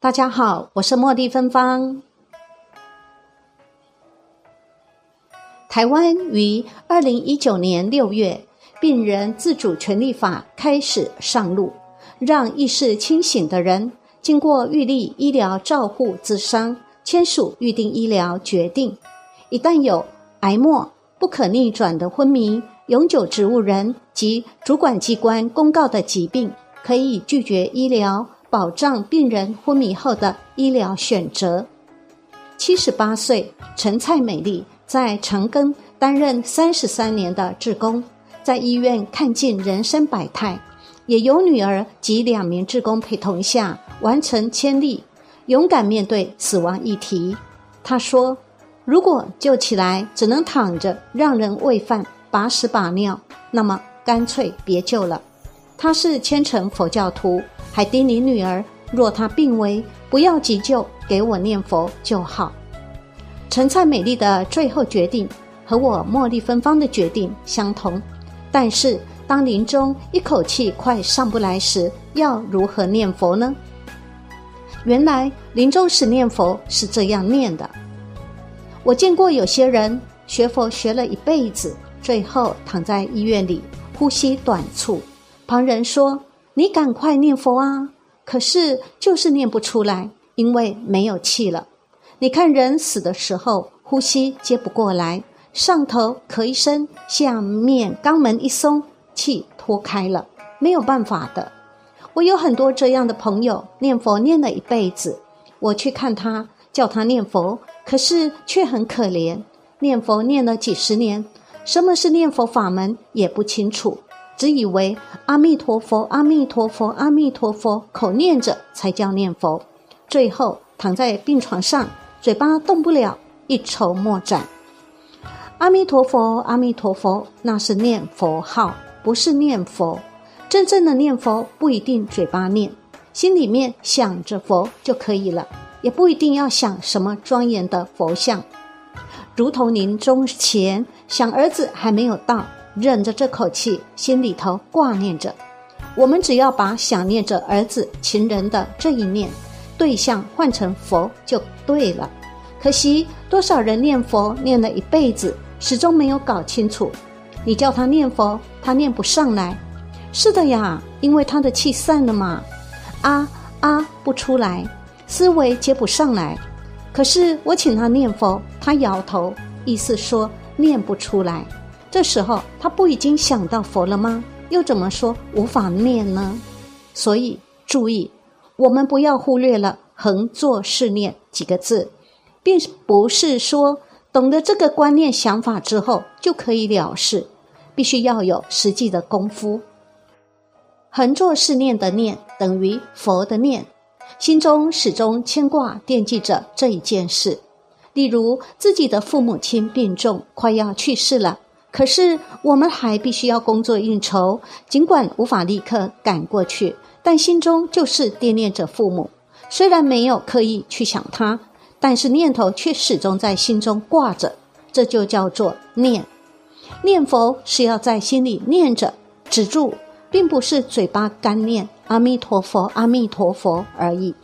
大家好，我是茉莉芬芳。台湾于二零一九年六月，病人自主权利法开始上路，让意识清醒的人经过预立医疗照护资商，签署预定医疗决定。一旦有癌末不可逆转的昏迷、永久植物人及主管机关公告的疾病，可以拒绝医疗。保障病人昏迷后的医疗选择。七十八岁陈蔡美丽在长庚担任三十三年的志工，在医院看尽人生百态，也有女儿及两名志工陪同下完成千里，勇敢面对死亡议题。她说：“如果救起来只能躺着让人喂饭、把屎把尿，那么干脆别救了。”她是虔诚佛教徒。还叮咛女儿，若她病危，不要急救，给我念佛就好。陈蔡美丽的最后决定和我茉莉芬芳的决定相同，但是当临终一口气快上不来时，要如何念佛呢？原来临终时念佛是这样念的：我见过有些人学佛学了一辈子，最后躺在医院里，呼吸短促，旁人说。你赶快念佛啊！可是就是念不出来，因为没有气了。你看人死的时候，呼吸接不过来，上头咳一声，下面肛门一松，气脱开了，没有办法的。我有很多这样的朋友，念佛念了一辈子，我去看他，叫他念佛，可是却很可怜，念佛念了几十年，什么是念佛法门也不清楚。只以为阿弥陀佛，阿弥陀佛，阿弥陀佛，口念着才叫念佛。最后躺在病床上，嘴巴动不了，一筹莫展。阿弥陀佛，阿弥陀佛，那是念佛号，不是念佛。真正的念佛不一定嘴巴念，心里面想着佛就可以了，也不一定要想什么庄严的佛像。如同临终前想儿子还没有到。忍着这口气，心里头挂念着。我们只要把想念着儿子、情人的这一念对象换成佛，就对了。可惜多少人念佛念了一辈子，始终没有搞清楚。你叫他念佛，他念不上来。是的呀，因为他的气散了嘛。啊啊，不出来，思维接不上来。可是我请他念佛，他摇头，意思说念不出来。这时候他不已经想到佛了吗？又怎么说无法念呢？所以注意，我们不要忽略了“横坐是念”几个字，并不是说懂得这个观念想法之后就可以了事，必须要有实际的功夫。横坐是念的念等于佛的念，心中始终牵挂惦记着这一件事。例如自己的父母亲病重，快要去世了。可是我们还必须要工作应酬，尽管无法立刻赶过去，但心中就是惦念着父母。虽然没有刻意去想他，但是念头却始终在心中挂着，这就叫做念。念佛是要在心里念着，止住，并不是嘴巴干念阿弥陀佛、阿弥陀佛而已。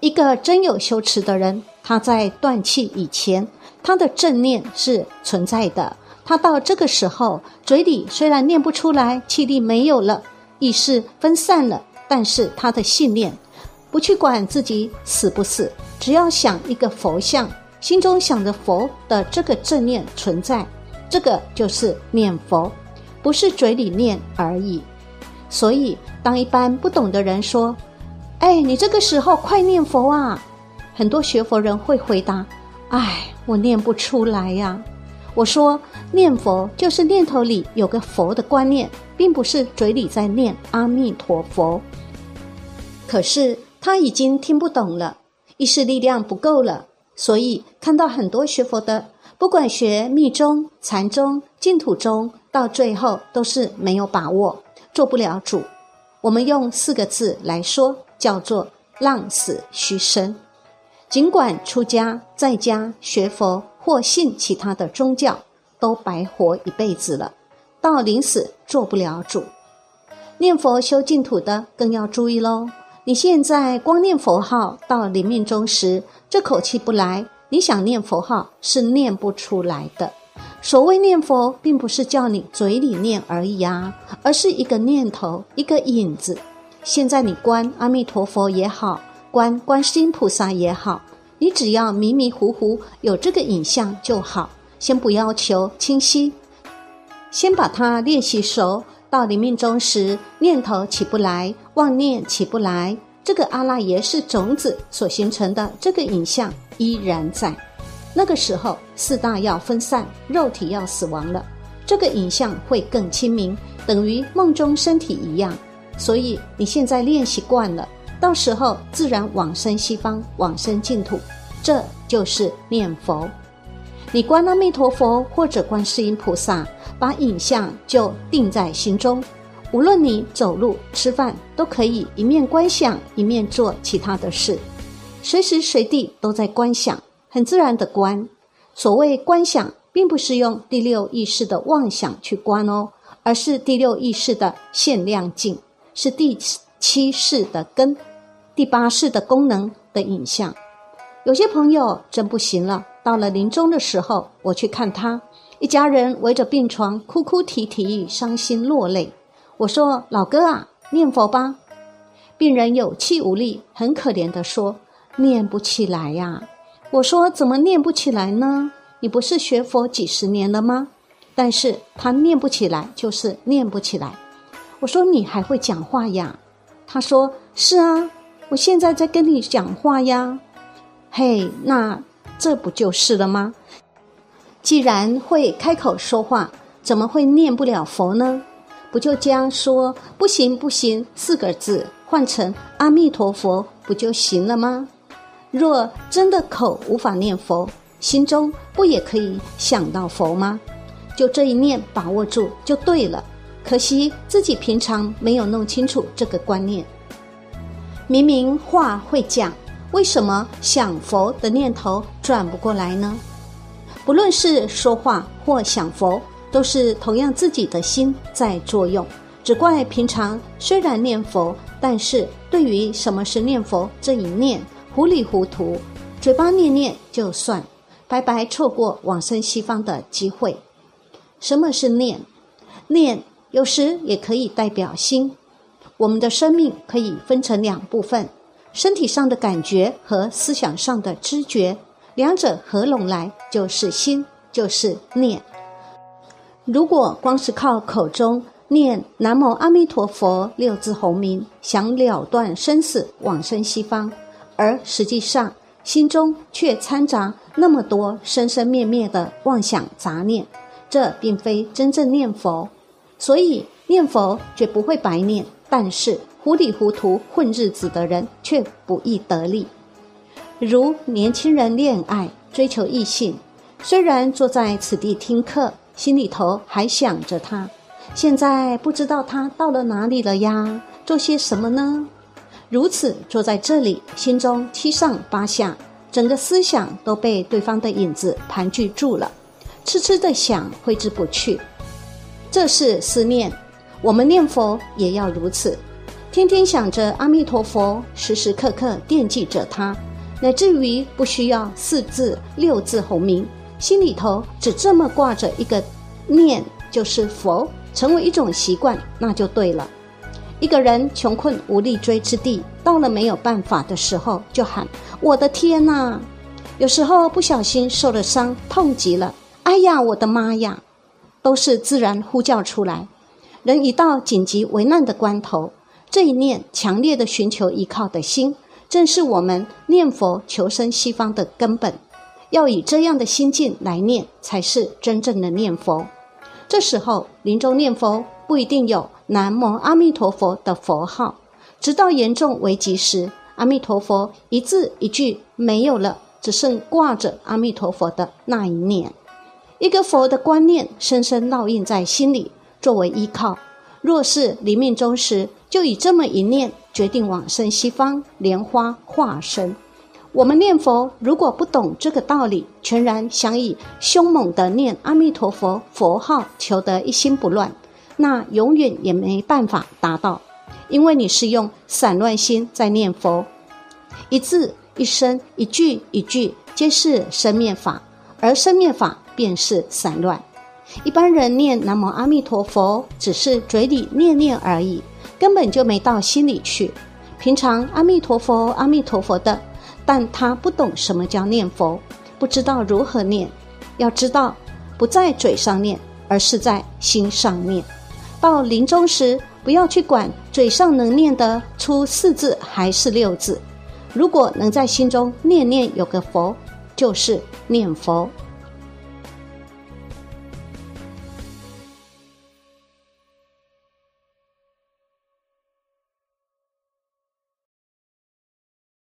一个真有修持的人，他在断气以前，他的正念是存在的。他到这个时候，嘴里虽然念不出来，气力没有了，意识分散了，但是他的信念，不去管自己死不死，只要想一个佛像，心中想着佛的这个正念存在，这个就是念佛，不是嘴里念而已。所以，当一般不懂的人说：“哎，你这个时候快念佛啊！”很多学佛人会回答：“哎，我念不出来呀。”我说念佛就是念头里有个佛的观念，并不是嘴里在念阿弥陀佛。可是他已经听不懂了，意识力量不够了，所以看到很多学佛的，不管学密宗、禅宗、净土宗，到最后都是没有把握，做不了主。我们用四个字来说，叫做浪死虚生。尽管出家在家学佛。或信其他的宗教，都白活一辈子了，到临死做不了主。念佛修净土的更要注意喽，你现在光念佛号到临命终时，这口气不来，你想念佛号是念不出来的。所谓念佛，并不是叫你嘴里念而已啊，而是一个念头，一个影子。现在你观阿弥陀佛也好，观观世音菩萨也好，你只要迷迷糊糊有这个影像就好，先不要求清晰，先把它练习熟。到临命中时，念头起不来，妄念起不来，这个阿赖耶是种子所形成的这个影像依然在。那个时候，四大要分散，肉体要死亡了，这个影像会更清明，等于梦中身体一样。所以你现在练习惯了，到时候自然往生西方，往生净土，这就是念佛。你观阿弥陀佛或者观世音菩萨，把影像就定在心中。无论你走路、吃饭，都可以一面观想，一面做其他的事，随时随地都在观想。很自然的观，所谓观想，并不是用第六意识的妄想去观哦，而是第六意识的限量境，是第七世的根，第八世的功能的影像。有些朋友真不行了，到了临终的时候，我去看他，一家人围着病床哭哭啼啼，伤心落泪。我说：“老哥啊，念佛吧。”病人有气无力，很可怜的说：“念不起来呀。”我说怎么念不起来呢？你不是学佛几十年了吗？但是他念不起来，就是念不起来。我说你还会讲话呀？他说是啊，我现在在跟你讲话呀。嘿，那这不就是了吗？既然会开口说话，怎么会念不了佛呢？不就将说不行不行四个字换成阿弥陀佛不就行了吗？若真的口无法念佛，心中不也可以想到佛吗？就这一念把握住就对了。可惜自己平常没有弄清楚这个观念。明明话会讲，为什么想佛的念头转不过来呢？不论是说话或想佛，都是同样自己的心在作用。只怪平常虽然念佛，但是对于什么是念佛这一念。糊里糊涂，嘴巴念念就算，白白错过往生西方的机会。什么是念？念有时也可以代表心。我们的生命可以分成两部分：身体上的感觉和思想上的知觉，两者合拢来就是心，就是念。如果光是靠口中念“南无阿弥陀佛”六字洪名，想了断生死，往生西方。而实际上，心中却掺杂那么多生生灭灭的妄想杂念，这并非真正念佛。所以念佛绝不会白念，但是糊里糊涂混日子的人却不易得利。如年轻人恋爱追求异性，虽然坐在此地听课，心里头还想着他，现在不知道他到了哪里了呀？做些什么呢？如此坐在这里，心中七上八下，整个思想都被对方的影子盘踞住了，痴痴的想，挥之不去。这是思念。我们念佛也要如此，天天想着阿弥陀佛，时时刻刻惦记着他，乃至于不需要四字六字洪名，心里头只这么挂着一个念，就是佛，成为一种习惯，那就对了。一个人穷困无力追之地，到了没有办法的时候，就喊：“我的天哪！”有时候不小心受了伤，痛极了，“哎呀，我的妈呀！”都是自然呼叫出来。人一到紧急危难的关头，这一念强烈的寻求依靠的心，正是我们念佛求生西方的根本。要以这样的心境来念，才是真正的念佛。这时候临终念佛。不一定有南无阿弥陀佛的佛号，直到严重危急时，阿弥陀佛一字一句没有了，只剩挂着阿弥陀佛的那一念。一个佛的观念深深烙印在心里，作为依靠。若是离命终时，就以这么一念决定往生西方莲花化身。我们念佛，如果不懂这个道理，全然想以凶猛的念阿弥陀佛佛号，求得一心不乱。那永远也没办法达到，因为你是用散乱心在念佛，一字一声、一句一句皆是生灭法，而生灭法便是散乱。一般人念南无阿弥陀佛，只是嘴里念念而已，根本就没到心里去。平常阿弥陀佛、阿弥陀佛的，但他不懂什么叫念佛，不知道如何念。要知道，不在嘴上念，而是在心上念。到临终时，不要去管嘴上能念得出四字还是六字，如果能在心中念念有个佛，就是念佛。